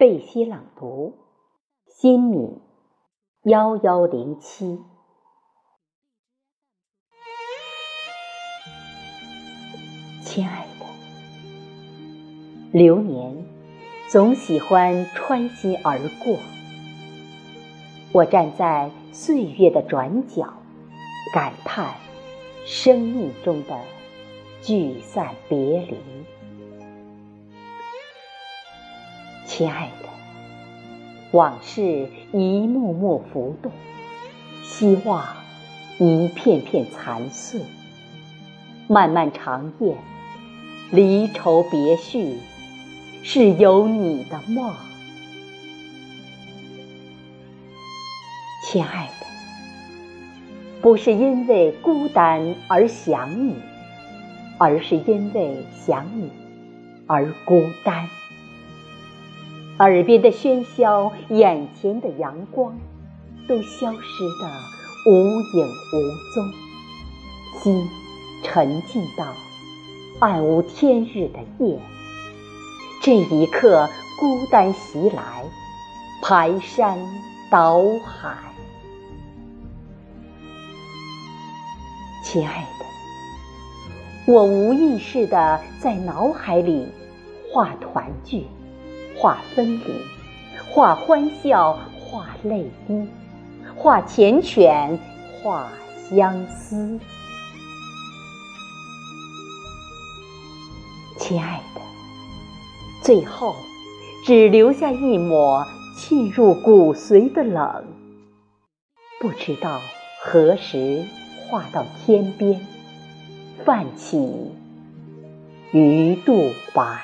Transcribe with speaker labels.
Speaker 1: 贝西朗读，新米幺幺零七。亲爱的，流年总喜欢穿心而过，我站在岁月的转角，感叹生命中的聚散别离。亲爱的，往事一幕幕浮动，希望一片片残碎。漫漫长夜，离愁别绪，是有你的梦。亲爱的，不是因为孤单而想你，而是因为想你而孤单。耳边的喧嚣，眼前的阳光，都消失得无影无踪。心沉浸到暗无天日的夜，这一刻，孤单袭来，排山倒海。亲爱的，我无意识的在脑海里画团聚。画分离，画欢笑，画泪滴，画缱绻，画相思。亲爱的，最后只留下一抹沁入骨髓的冷。不知道何时画到天边，泛起鱼肚白。